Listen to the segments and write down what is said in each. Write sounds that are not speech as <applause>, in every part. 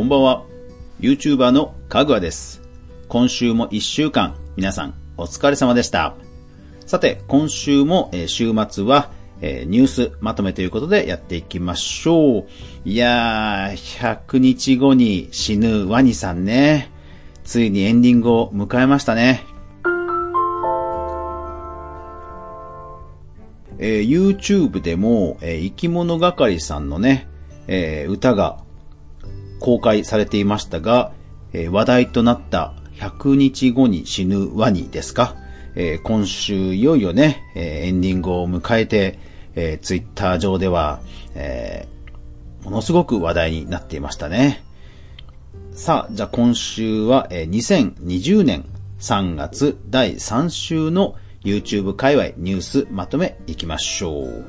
こんばんは。YouTuber のかぐわです。今週も1週間、皆さんお疲れ様でした。さて、今週も、えー週末は、えーニュースまとめということでやっていきましょう。いやー、100日後に死ぬワニさんね。ついにエンディングを迎えましたね。えー YouTube でも、えー生き物係さんのね、えー歌が公開されていましたが、えー話題となった100日後に死ぬワニですか、えー今週いよいよね、えーエンディングを迎えて、えー、ツイッター上では、えーものすごく話題になっていましたね。さあ、じゃあ今週は、えー2020年3月第3週の YouTube 界隈ニュースまとめいきましょう。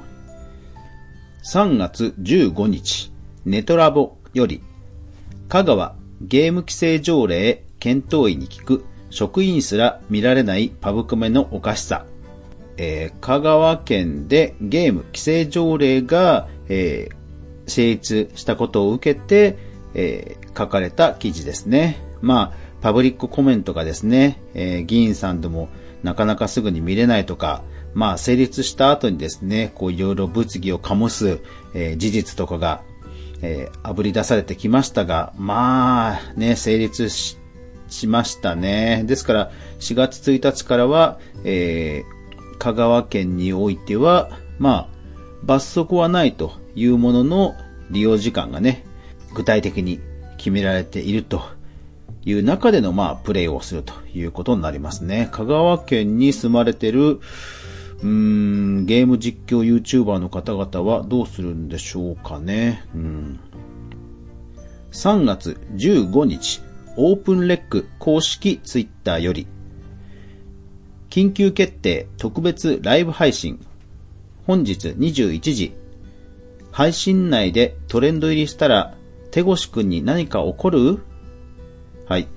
3月15日、ネトラボより、香川ゲーム規制条例検討医に聞く職員すら見られないパブコメのおかしさ。えー香川県でゲーム規制条例が、えー成立したことを受けて、えー書かれた記事ですね。まあ、パブリックコメントがですね、えー議員さんでもなかなかすぐに見れないとか、まあ、成立した後にですね、こういろいろ物議を醸す、えー事実とかが、えー、炙り出されてきましたが、まあ、ね、成立し、しましたね。ですから、4月1日からは、えー香川県においては、まあ、罰則はないというものの利用時間がね、具体的に決められているという中での、まあ、プレイをするということになりますね。香川県に住まれてる、うーん、ゲーム実況 YouTuber の方々はどうするんでしょうかね。うん。3月15日、オープンレック公式ツイッターより、緊急決定特別ライブ配信。本日21時。配信内でトレンド入りしたら、手越くんに何か起こる？はい。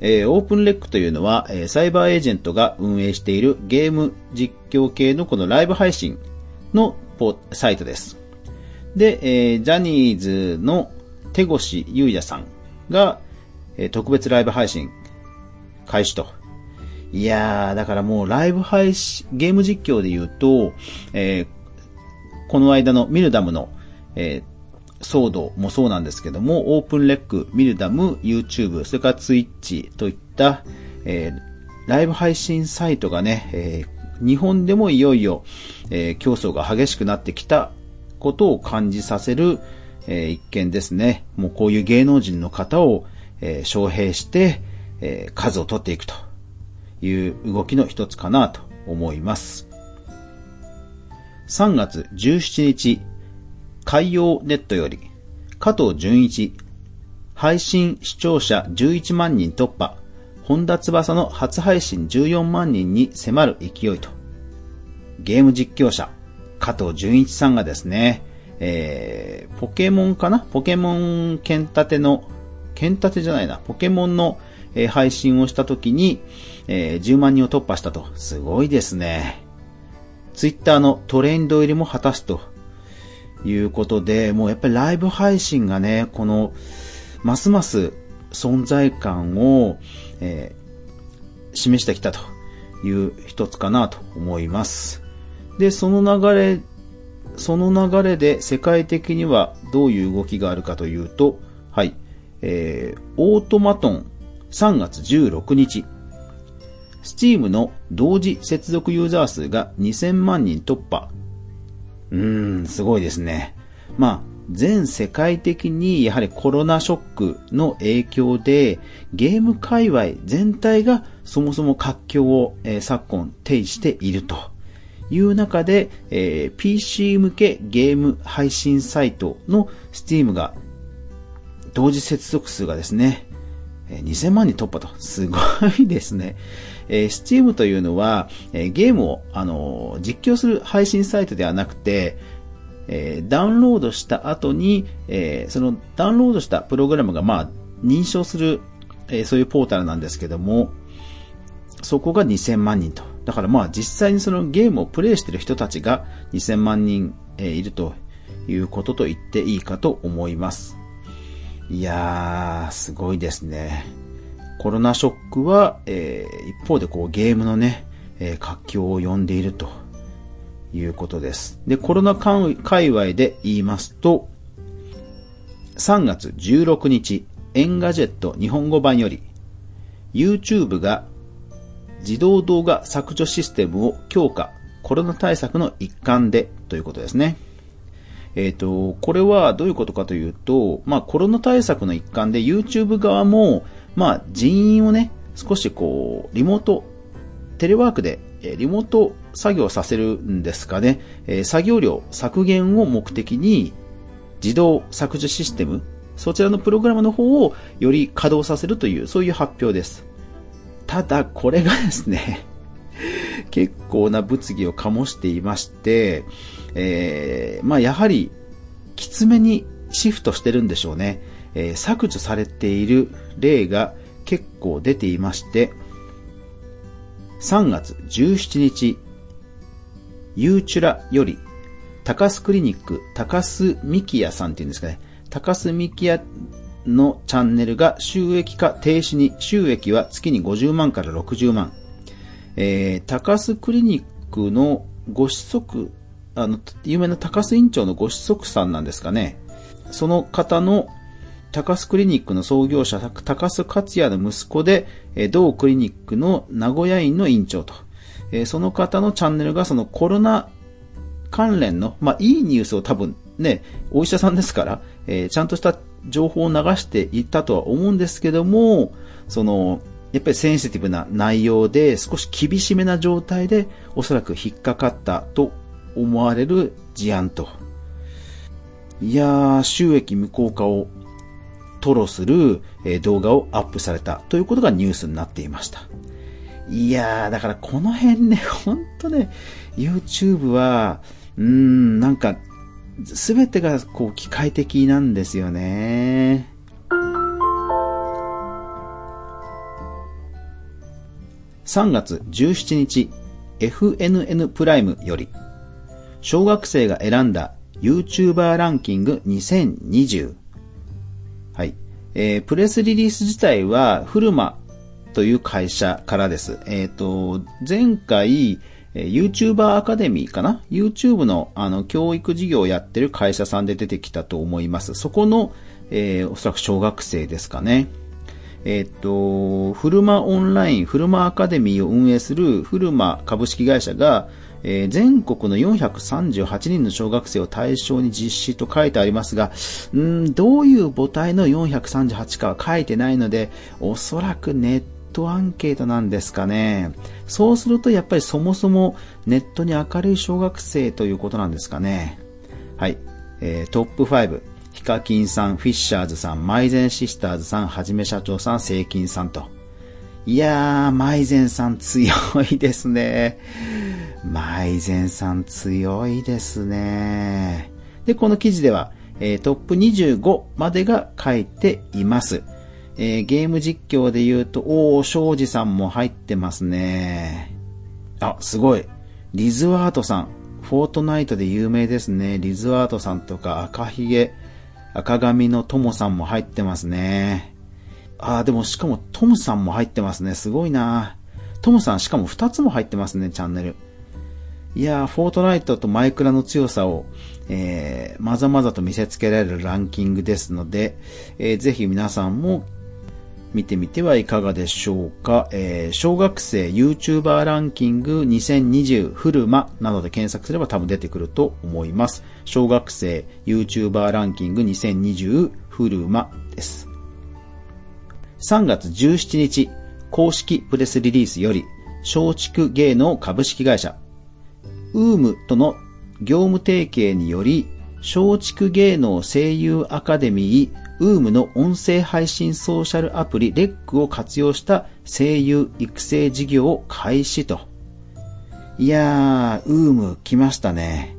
えーオープンレックというのは、えーサイバーエージェントが運営しているゲーム実況系のこのライブ配信のポサイトです。で、えージャニーズの手越優也さんが、えー特別ライブ配信開始と。いやー、だからもうライブ配信、ゲーム実況で言うと、えーこの間のミルダムの、え騒動もそうなんですけども、オープンレック、ミルダム、YouTube、それからツイッチといった、えーライブ配信サイトがね、えー日本でもいよいよ、えー競争が激しくなってきたことを感じさせる、えー一件ですね。もうこういう芸能人の方を、えー招聘して、えー数を取っていくという動きの一つかなと思います。3月17日、海洋ネットより、加藤純一、配信視聴者11万人突破、本田翼の初配信14万人に迫る勢いと、ゲーム実況者、加藤純一さんがですね、えー、ポケモンかな？ポケモン剣立ての、剣立てじゃないな、ポケモンの、えー配信をした時に、えー10万人を突破したと。すごいですね。ツイッターのトレンド入りも果たすということで、もうやっぱりライブ配信がね、この、ますます存在感を、えー示してきたという一つかなと思います。で、その流れ、その流れで世界的にはどういう動きがあるかというと、はい、えー、オートマトン3月16日、Steam の同時接続ユーザー数が2000万人突破。うーん、すごいですね。まあ、全世界的にやはりコロナショックの影響でゲーム界隈全体がそもそも活況を、えー昨今呈しているという中で、えー PC 向けゲーム配信サイトの Steam が同時接続数がですね、えー2000万人突破と。すごいですね。えー Steam というのは、えーゲームを、あのー実況する配信サイトではなくて、えーダウンロードした後に、えーそのダウンロードしたプログラムが、まあ、認証する、えーそういうポータルなんですけども、そこが2000万人と。だからまあ実際にそのゲームをプレイしてる人たちが2000万人、えいるということと言っていいかと思います。いやー、すごいですね。コロナショックは、えー、一方でこうゲームのね、えー、活況を呼んでいるということです。で、コロナ界隈で言いますと、3月16日、 Engadget 日本語版より、YouTube が自動動画削除システムを強化、コロナ対策の一環でということですね。えっ、ー、と、これはどういうことかというと、まあコロナ対策の一環で YouTube 側も、まあ人員をね、少しこう、リモート、テレワークで、リモート作業させるんですかね、え作業量削減を目的に自動削除システム、そちらのプログラムの方をより稼働させるという、そういう発表です。ただ、これがですね <laughs> 結構な物議を醸していまして、えー、まあやはり、きつめにシフトしてるんでしょうね。えー、削除されている例が結構出ていまして、3月17日、ユーチュラより、高須クリニック、高須ミキヤさんっていうんですかね、高須ミキヤのチャンネルが収益化停止に、収益は月に50万から60万。えー、高須クリニックのご子息、あの、有名な高須院長のご子息さんなんですかね。その方の高須クリニックの創業者、高須克也の息子で、同クリニックの名古屋院の院長と。その方のチャンネルがそのコロナ関連の、まあ、いいニュースを多分ね、お医者さんですから、えー、ちゃんとした情報を流していったとは思うんですけども、その、やっぱりセンシティブな内容で少し厳しめな状態でおそらく引っかかったと思われる事案と。いやー、収益無効化を吐露する動画をアップされたということがニュースになっていました。いやー、だからこの辺ね、ほんとね、YouTube は、うーん、なんかすべてがこう機械的なんですよね。3月17日、FNN プライムより、小学生が選んだ YouTuber ランキング2020。えー、プレスリリース自体は、フルマという会社からです。えっ、ー、と、前回、え YouTuber アカデミーかな ?YouTube のあの教育事業をやってる会社さんで出てきたと思います。そこの、えー、おそらく小学生ですかね。えっ、と、フルマオンライン、フルマアカデミーを運営するフルマ株式会社が、えー、全国の438人の小学生を対象に実施と書いてありますが、んどういう母体の438かは書いてないので、おそらくネットアンケートなんですかね。そうするとやっぱりそもそもネットに明るい小学生ということなんですかね。はい。えー、トップ5。ヒカキンさん、フィッシャーズさん、マイゼンシスターズさん、はじめ社長さん、セイキンさんと。いやー、マイゼンさん強いですね。マイゼンさん強いですね。で、この記事では、えー、トップ25までが書いています。えー、ゲーム実況で言うと、おー、庄司さんも入ってますね。あ、すごい。リズワートさん。フォートナイトで有名ですね。リズワートさんとか赤ひげ、赤髪のトモさんも入ってますね。あー、でもしかもトムさんも入ってますね。すごいなトムさんしかも2つも入ってますね、チャンネル。いやー、フォートナイトとマイクラの強さを、えー、まざまざと見せつけられるランキングですので、えー、ぜひ皆さんも見てみてはいかがでしょうか。えー、小学生 YouTuber ランキング2020フルマなどで検索すれば多分出てくると思います。小学生 YouTuber ランキング2020フルマです。3月17日、公式プレスリリースより、松竹芸能株式会社、ウームとの業務提携により、松竹芸能声優アカデミーウームの音声配信ソーシャルアプリレックを活用した声優育成事業を開始と。いやー、ウーム来ましたね。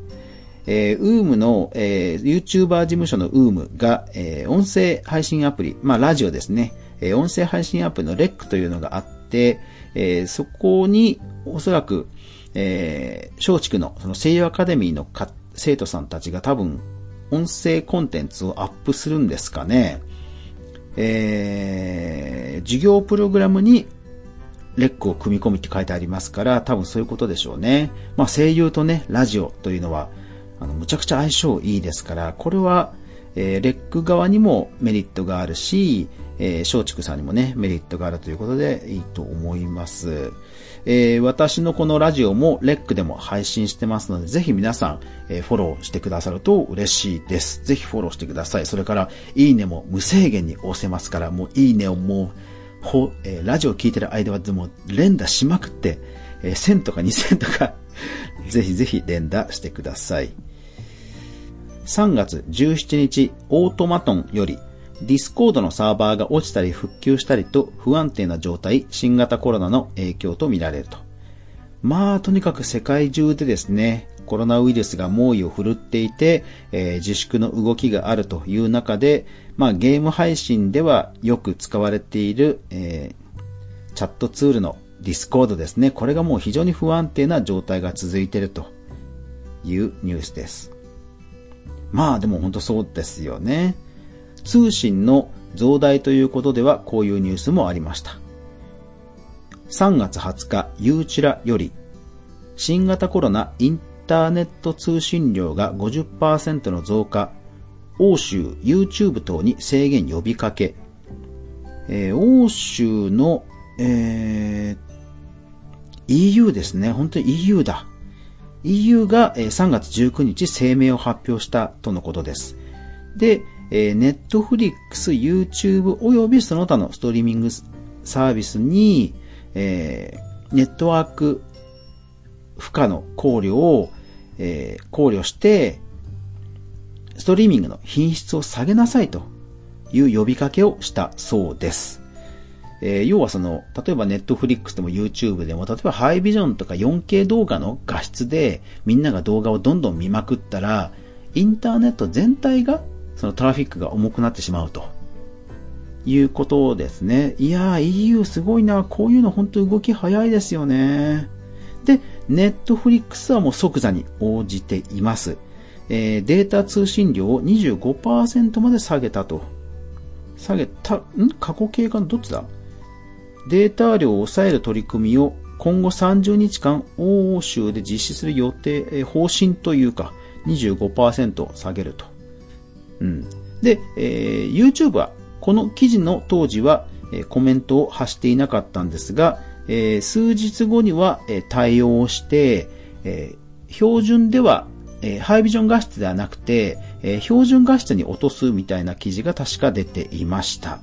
えー、ウームの、えー、YouTuber 事務所のウームが、えー、音声配信アプリ、まあラジオですね、え、音声配信アプリのレックというのがあって、え、そこにおそらく、えー、松竹のその声優アカデミーの生徒さんたちが多分音声コンテンツをアップするんですかね。えー、授業プログラムにレックを組み込みって書いてありますから、多分そういうことでしょうね。まあ声優とね、ラジオというのは、あの、むちゃくちゃ相性いいですから、これは、えー、レック側にもメリットがあるし、えー、松竹さんにもね、メリットがあるということでいいと思います。えー、私のこのラジオもレックでも配信してますので、ぜひ皆さん、えー、フォローしてくださると嬉しいです。ぜひフォローしてください。それから、いいねも無制限に押せますから、もういいねをもう、ほ、えー、ラジオ聞いてる間はでも連打しまくって、えー、1000とか2000とか <laughs> ぜひぜひ連打してください。3月17日、 AUTOMATON より、 Discord のサーバーが落ちたり復旧したりと不安定な状態、新型コロナの影響と見られると。まあ、とにかく世界中でですね、コロナウイルスが猛威を振るっていて、えー、自粛の動きがあるという中で、まあ、ゲーム配信ではよく使われている、えー、チャットツールの Discord ですね。これがもう非常に不安定な状態が続いているというニュースです。まあでも本当そうですよね。通信の増大ということではこういうニュースもありました。3月20日、ユーチラより、新型コロナインターネット通信量が50%の増加、欧州、YouTube 等に制限呼びかけ、えー、欧州の、えー、EU ですね。本当に EU だ。EU が3月19日声明を発表したとのことです。で、えー、Netflix、YouTube 及びその他のストリーミングサービスに、えー、ネットワーク負荷の考慮を、えー、考慮して、ストリーミングの品質を下げなさいという呼びかけをしたそうです。えー、要はその、例えばネットフリックスでも YouTube でも、例えばハイビジョンとか 4K 動画の画質でみんなが動画をどんどん見まくったら、インターネット全体がそのトラフィックが重くなってしまうと。いうことですね。いやー、EU すごいな。こういうの本当動き早いですよね。で、ネットフリックスはもう即座に応じています。えー、データ通信量を25%まで下げたと。下げた、ん？過去形かどっちだ？データ量を抑える取り組みを今後30日間欧州で実施する予定、方針というか25%下げると。うん。で、えー、YouTube はこの記事の当時は、コメントを発していなかったんですが、えー、数日後には、対応して、えー、標準では、え、ハイビジョン画質ではなくて、え、標準画質に落とすみたいな記事が確か出ていました。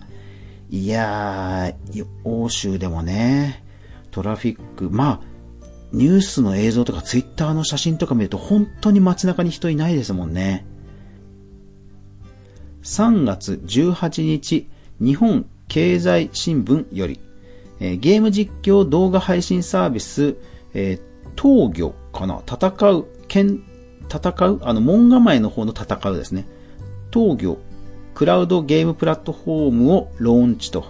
いやー、欧州でもね、トラフィック、まあ、ニュースの映像とかツイッターの写真とか見ると本当に街中に人いないですもんね。3月18日、日本経済新聞より、えー、ゲーム実況動画配信サービス、えー、闘魚かな戦う、剣、戦うあの、門構えの方の戦うですね。闘魚、クラウドゲームプラットフォームをローンチと。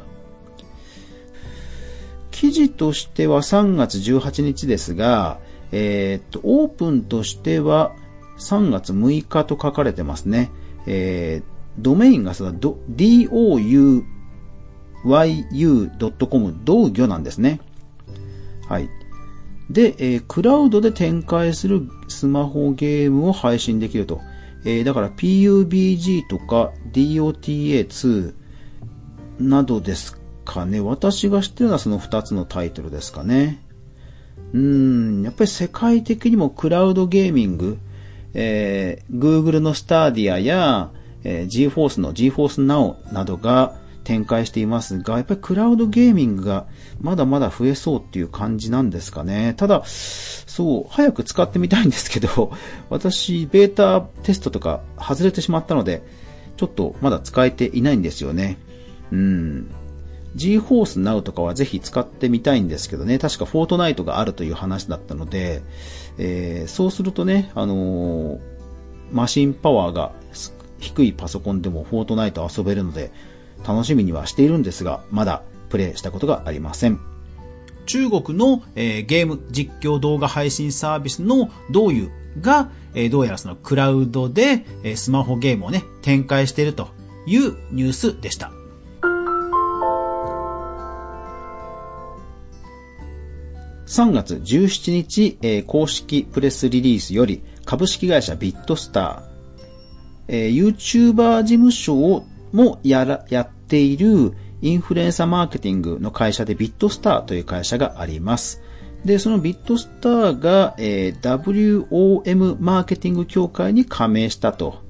記事としては3月18日ですが、えー、っと、オープンとしては3月6日と書かれてますね。えー、ドメインがさ、douyu.com、同魚なんですね。はい。で、えー、クラウドで展開するスマホゲームを配信できると。えー、だから PUBG とか DOTA2 などですかね。私が知ってるのはその2つのタイトルですかね。うん、やっぱり世界的にもクラウドゲーミング、えー、Google のスターディアや、えー、GForce の GForce Now などが展開していますが、やっぱりクラウドゲーミングがまだまだ増えそうっていう感じなんですかね。ただ、そう、早く使ってみたいんですけど、<laughs> 私、ベータテストとか外れてしまったので、ちょっとまだ使えていないんですよね。うん。GForce Now とかはぜひ使ってみたいんですけどね、確かフォートナイトがあるという話だったので、えー、そうするとね、あのー、マシンパワーが低いパソコンでもフォートナイト遊べるので、楽しみにはしているんですが、まだプレイしたことがありません。中国の、えー、ゲーム実況動画配信サービスのどういうが、えー、どうやらそのクラウドで、えー、スマホゲームをね、展開しているというニュースでした。3月17日、えー、公式プレスリリースより株式会社ビットスター、えー、YouTuber 事務所をもやら、やっているインフルエンサーマーケティングの会社でビットスターという会社があります。で、そのビットスターが、えー、WOM マーケティング協会に加盟したと。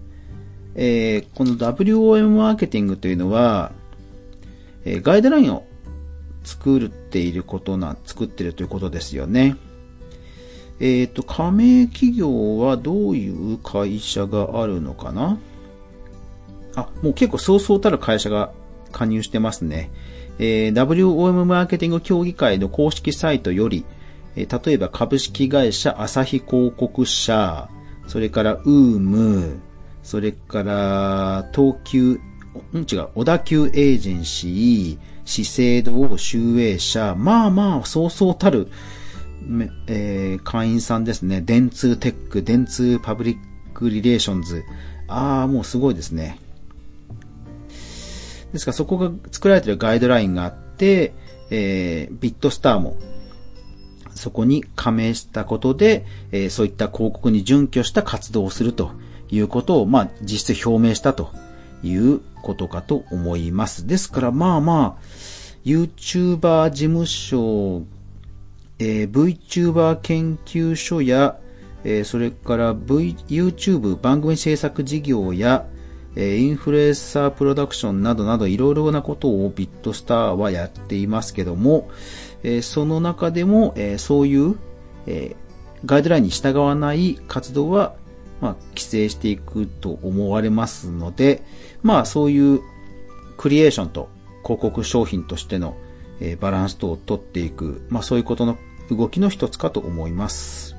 えー、この WOM マーケティングというのは、えー、ガイドラインを作っていることな、作ってるということですよね。えっ、と、加盟企業はどういう会社があるのかな？あ、もう結構そうそうたる会社が加入してますね。えー、WOM マーケティング協議会の公式サイトより、えー、例えば株式会社朝日広告社、それからウーム、それから東急、うん違う、小田急エージェンシー、資生堂、集英社、まあまあ、そうそうたる、えー、会員さんですね。電通テック、電通パブリックリレーションズ。ああ、もうすごいですね。ですからそこが作られているガイドラインがあって、えー、ビットスターもそこに加盟したことで、えー、そういった広告に準拠した活動をするということを、まあ、実質表明したということかと思います。ですから、まあまあ、YouTuber 事務所、えー、VTuber 研究所や、えー、それから v、YouTube 番組制作事業や、えインフルエンサープロダクションなどなどいろいろなことをビットスターはやっていますけども、えその中でも、えそういう、えガイドラインに従わない活動は、まあ、規制していくと思われますので、まあ、そういうクリエーションと広告商品としての、えバランス等を取っていく、まあ、そういうことの動きの一つかと思います。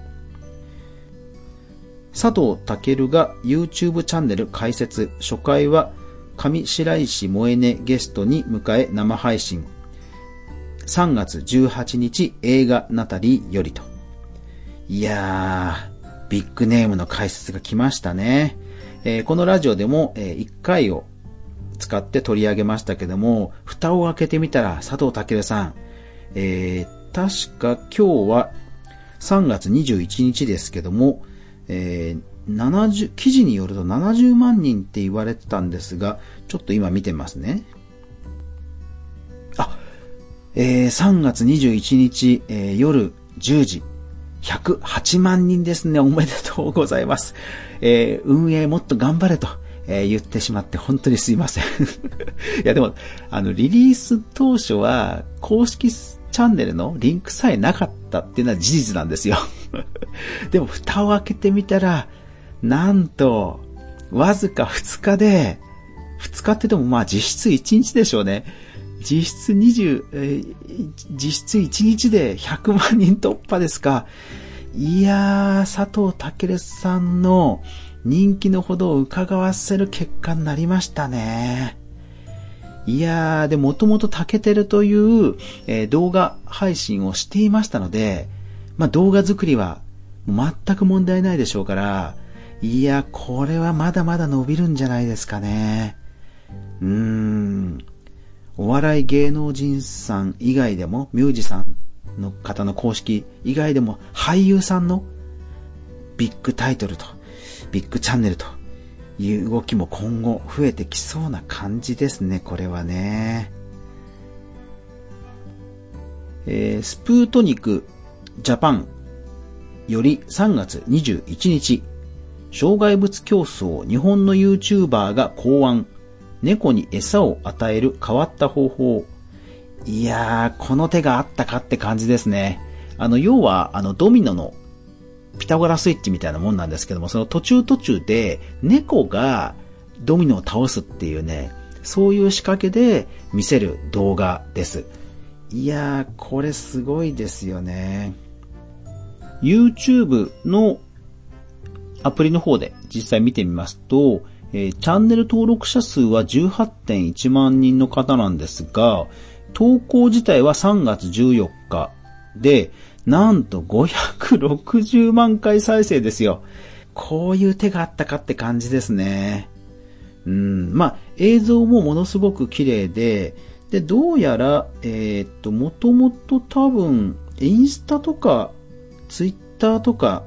佐藤健が YouTube チャンネル開設、初回は上白石萌音ゲストに迎え生配信。3月18日映画ナタリーよりと。いやー、ビッグネームの解説が来ましたね。えー、このラジオでも、えー、1回を使って取り上げましたけども、蓋を開けてみたら佐藤健さん、えー、確か今日は3月21日ですけども、えー、70、記事によると70万人って言われてたんですが、ちょっと今見てますね。あ、えー、3月21日、えー、夜10時、108万人ですね。おめでとうございます。えー、運営もっと頑張れと、え、言ってしまって本当にすいません。<laughs> いやでも、あの、リリース当初は公式チャンネルのリンクさえなかったっていうのは事実なんですよ。<laughs> でも蓋を開けてみたら、なんと、わずか2日で、2日ってでもまあ実質1日でしょうね。実質20、えー、実質1日で100万人突破ですか。いやー、佐藤健さんの人気のほどを伺わせる結果になりましたね。いやー、で、もともとタケテルという、えー、動画配信をしていましたので、まあ、動画作りは全く問題ないでしょうから、いや、これはまだまだ伸びるんじゃないですかね。うーん。お笑い芸能人さん以外でも、ミュージシャンの方の公式以外でも、俳優さんのビッグタイトルと、ビッグチャンネルという動きも今後増えてきそうな感じですね、これはね。えー、スプートニクジャパンより3月21日、障害物競争日本の YouTuber が考案、猫に餌を与える変わった方法。いやー、この手があったかって感じですね。あの、要は、あの、ドミノのピタゴラスイッチみたいなもんなんですけども、その途中途中で猫がドミノを倒すっていうね、そういう仕掛けで見せる動画です。いやー、これすごいですよね。YouTube のアプリの方で実際見てみますと、えー、チャンネル登録者数は18.1万人の方なんですが、投稿自体は3月14日で、なんと560万回再生ですよ。こういう手があったかって感じですね。うん、まあ、映像もものすごく綺麗で、で、どうやら、えー、っと、もともと多分、インスタとか、ツイッターとか、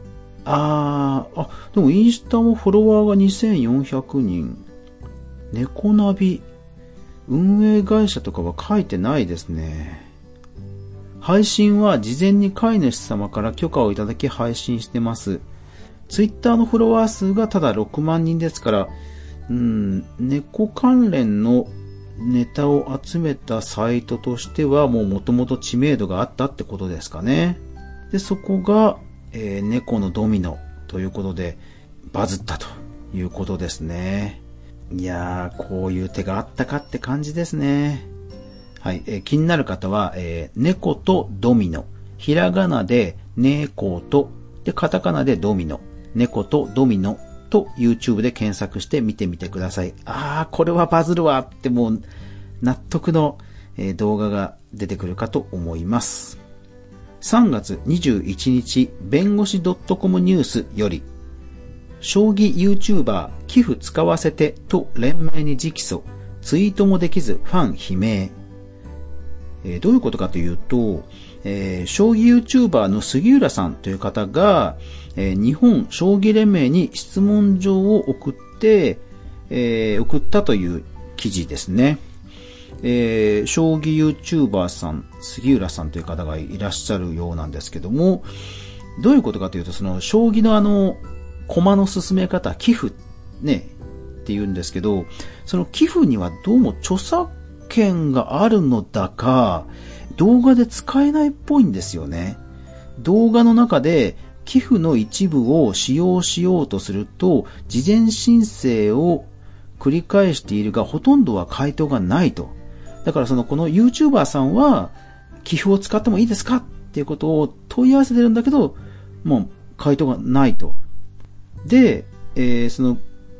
あー、あ、でもインスタもフォロワーが2400人。猫ナビ、運営会社とかは書いてないですね。配信は事前に飼い主様から許可をいただき配信してます。ツイッターのフォロワー数がただ6万人ですから、うん、猫関連のネタを集めたサイトとしてはもう元々知名度があったってことですかね。で、そこが、えー、猫のドミノということでバズったということですね。いやー、こういう手があったかって感じですね。はい、えー、気になる方は、えー、猫とドミノ。ひらがなで猫と、で、カタカナでドミノ。猫とドミノと YouTube で検索して見てみてください。あー、これはバズるわってもう納得の動画が出てくるかと思います。3月21日、弁護士 .com ニュースより、将棋 YouTuber 寄付使わせてと連盟に直訴、ツイートもできずファン悲鳴。えー、どういうことかというと、えー、将棋 YouTuber の杉浦さんという方が、えー、日本将棋連盟に質問状を送って、えー、送ったという記事ですね。えー、将棋 YouTuber さん、杉浦さんという方がいらっしゃるようなんですけども、どういうことかというと、その、将棋のあの、駒の進め方、寄付、ね、って言うんですけど、その寄付にはどうも著作権があるのだか、動画で使えないっぽいんですよね。動画の中で寄付の一部を使用しようとすると、事前申請を繰り返しているが、ほとんどは回答がないと。だからその、この YouTuber さんは、寄付を使ってもいいですか？っていうことを問い合わせてるんだけど、もう回答がないと。で、えー、その、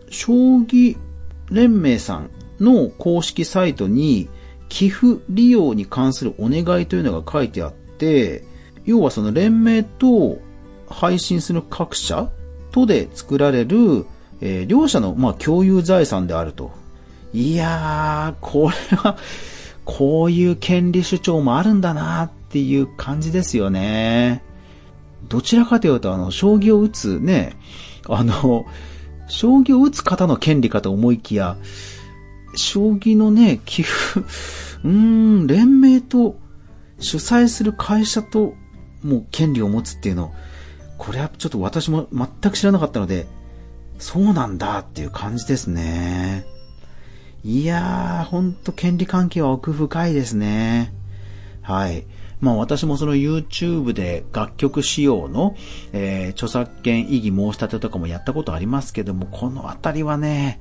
将棋連盟さんの公式サイトに、寄付利用に関するお願いというのが書いてあって、要はその連盟と配信する各社とで作られる、えー、両者の、まあ、共有財産であると。いやー、これは、こういう権利主張もあるんだなっていう感じですよね。どちらかというと、あの、将棋を打つね、あの、将棋を打つ方の権利かと思いきや、将棋のね、寄付、<laughs> うーん、連盟と主催する会社ともう権利を持つっていうの、これはちょっと私も全く知らなかったので、そうなんだっていう感じですね。いやー、ほんと権利関係は奥深いですね。はい。まあ私もその YouTube で楽曲仕様の、えー、著作権異議申し立てとかもやったことありますけども、このあたりはね、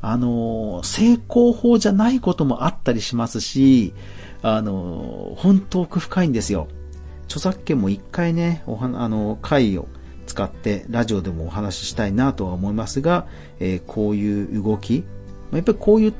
あの、成功法じゃないこともあったりしますし、あの、本当奥深いんですよ。著作権も一回ね、おは、あの、回を使ってラジオでもお話ししたいなとは思いますが、えー、こういう動き、やっぱりこういう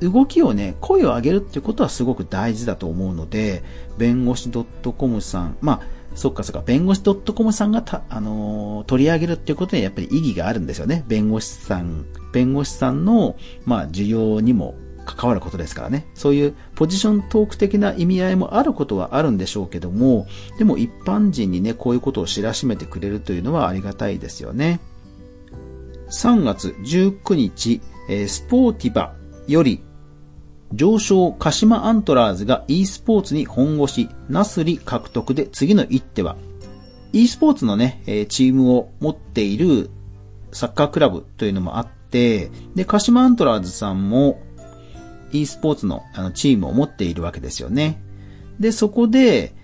動きをね、声を上げるっていうことはすごく大事だと思うので、弁護士 .com さん、まあ、そっかそっか、弁護士 .com さんがた、あのー、取り上げるっていうことにやっぱり意義があるんですよね。弁護士さん、弁護士さんの、まあ、需要にも関わることですからね。そういうポジショントーク的な意味合いもあることはあるんでしょうけども、でも一般人にね、こういうことを知らしめてくれるというのはありがたいですよね。3月19日、えー、スポーティバより、上昇鹿島アントラーズが e スポーツに本腰、ナスリ獲得で次の一手は、e スポーツのね、チームを持っているサッカークラブというのもあって、で、鹿島アントラーズさんも e スポーツのあのチームを持っているわけですよね。で、そこで、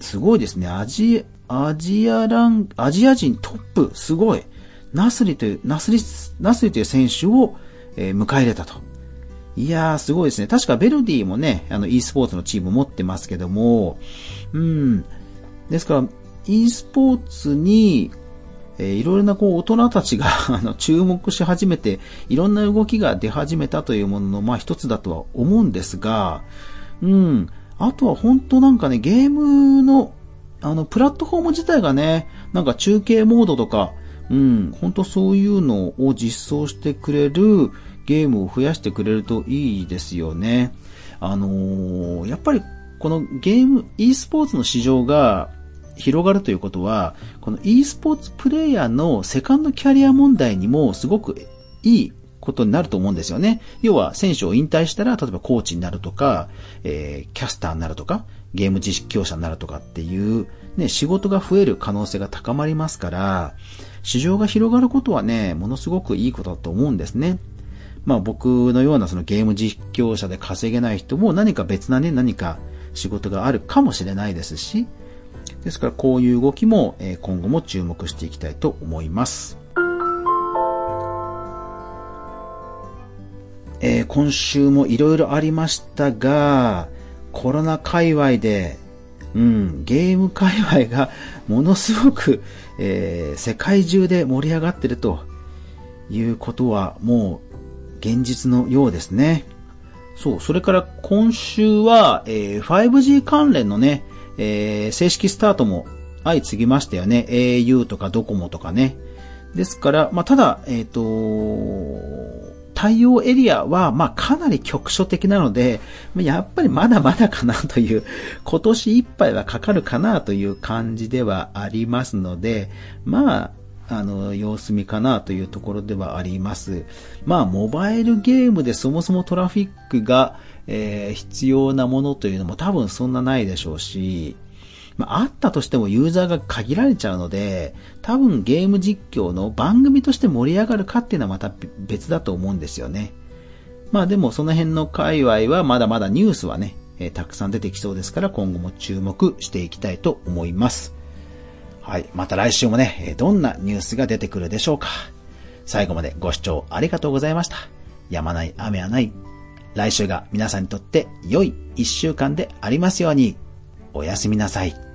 すごいですね、アジ、アジアラン、アジア人トップ、すごい。ナスリという、ナスリ、ナスリという選手を、え、迎え入れたと。いやー、すごいですね。確かベルディもね、あの e スポーツのチーム持ってますけども、うん。ですから、e スポーツに、えー、いろいろなこう大人たちが <laughs> あの注目し始めて、いろんな動きが出始めたというものの、まあ一つだとは思うんですが、うん。あとは本当なんかね、ゲームの、あの、プラットフォーム自体がね、なんか中継モードとか、うん、本当そういうのを実装してくれる、ゲームを増やしてくれるといいですよね。あのー、やっぱりこのゲーム、e スポーツの市場が広がるということは、この e スポーツプレイヤーのセカンドキャリア問題にもすごくいいことになると思うんですよね。要は選手を引退したら、例えばコーチになるとか、えー、キャスターになるとか、ゲーム実況者になるとかっていう、ね、仕事が増える可能性が高まりますから、市場が広がることはね、ものすごくいいことだと思うんですね。まあ僕のようなそのゲーム実況者で稼げない人も何か別なね、何か仕事があるかもしれないですし、ですからこういう動きも今後も注目していきたいと思います。えー、今週もいろいろありましたが、コロナ界隈で、うん、ゲーム界隈が <laughs> ものすごく、えー、世界中で盛り上がってるということはもう現実のようですね。そう、それから今週は、えー、5G 関連のね、えー、正式スタートも相次ぎましたよね。au とかドコモとかね。ですから、まあ、ただ、えっ、ー、と、対応エリアは、まあ、かなり局所的なので、やっぱりまだまだかなという、今年いっぱいはかかるかなという感じではありますので、まあ、あの、様子見かなというところではあります。まあ、モバイルゲームでそもそもトラフィックが、えー、必要なものというのも多分そんなないでしょうし、まあ、あったとしてもユーザーが限られちゃうので、多分ゲーム実況の番組として盛り上がるかっていうのはまた別だと思うんですよね。まあでもその辺の界隈はまだまだニュースはね、えー、たくさん出てきそうですから今後も注目していきたいと思います。はい。また来週もね、どんなニュースが出てくるでしょうか。最後までご視聴ありがとうございました。やまない雨はない。来週が皆さんにとって良い一週間でありますように。おやすみなさい。